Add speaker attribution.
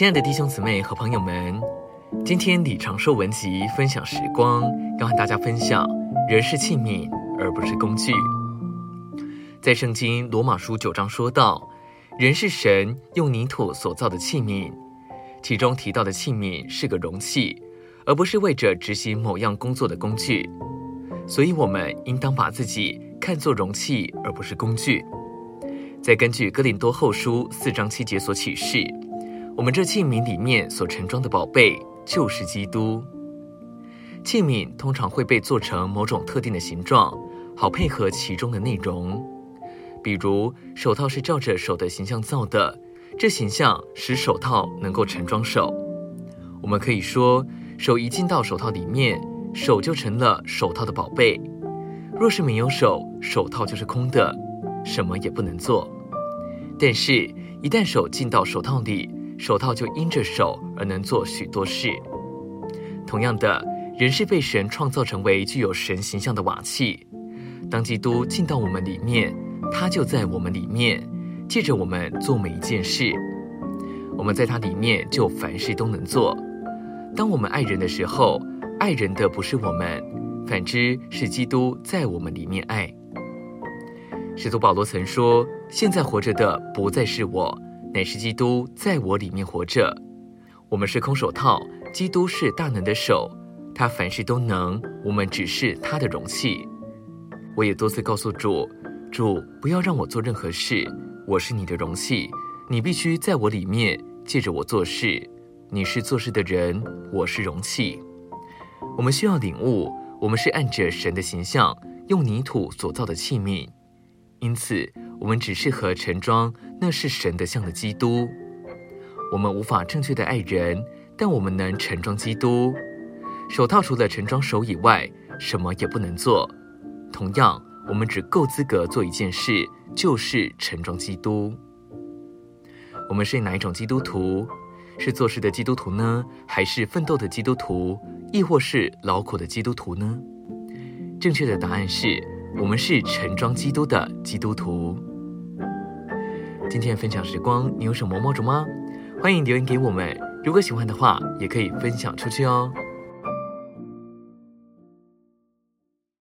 Speaker 1: 亲爱的弟兄姊妹和朋友们，今天李长寿文集分享时光，要和大家分享：人是器皿，而不是工具。在圣经罗马书九章说道，人是神用泥土所造的器皿，其中提到的器皿是个容器，而不是为着执行某样工作的工具。所以，我们应当把自己看作容器，而不是工具。再根据哥林多后书四章七节所启示，我们这器皿里面所盛装的宝贝就是基督。器皿通常会被做成某种特定的形状，好配合其中的内容。比如，手套是照着手的形象造的，这形象使手套能够盛装手。我们可以说，手一进到手套里面，手就成了手套的宝贝。若是没有手，手套就是空的。什么也不能做，但是，一旦手进到手套里，手套就因着手而能做许多事。同样的，人是被神创造成为具有神形象的瓦器。当基督进到我们里面，他就在我们里面，借着我们做每一件事。我们在他里面就凡事都能做。当我们爱人的时候，爱人的不是我们，反之是基督在我们里面爱。使徒保罗曾说：“现在活着的不再是我，乃是基督在我里面活着。我们是空手套，基督是大能的手，他凡事都能，我们只是他的容器。”我也多次告诉主：“主，不要让我做任何事，我是你的容器，你必须在我里面借着我做事。你是做事的人，我是容器。”我们需要领悟，我们是按着神的形象，用泥土所造的器皿。因此，我们只适合盛装那是神的像的基督。我们无法正确的爱人，但我们能盛装基督。手套除了盛装手以外，什么也不能做。同样，我们只够资格做一件事，就是盛装基督。我们是哪一种基督徒？是做事的基督徒呢？还是奋斗的基督徒？亦或是劳苦的基督徒呢？正确的答案是。我们是盛装基督的基督徒。今天的分享时光，你有什么摸着吗？欢迎留言给我们。如果喜欢的话，也可以分享出去哦。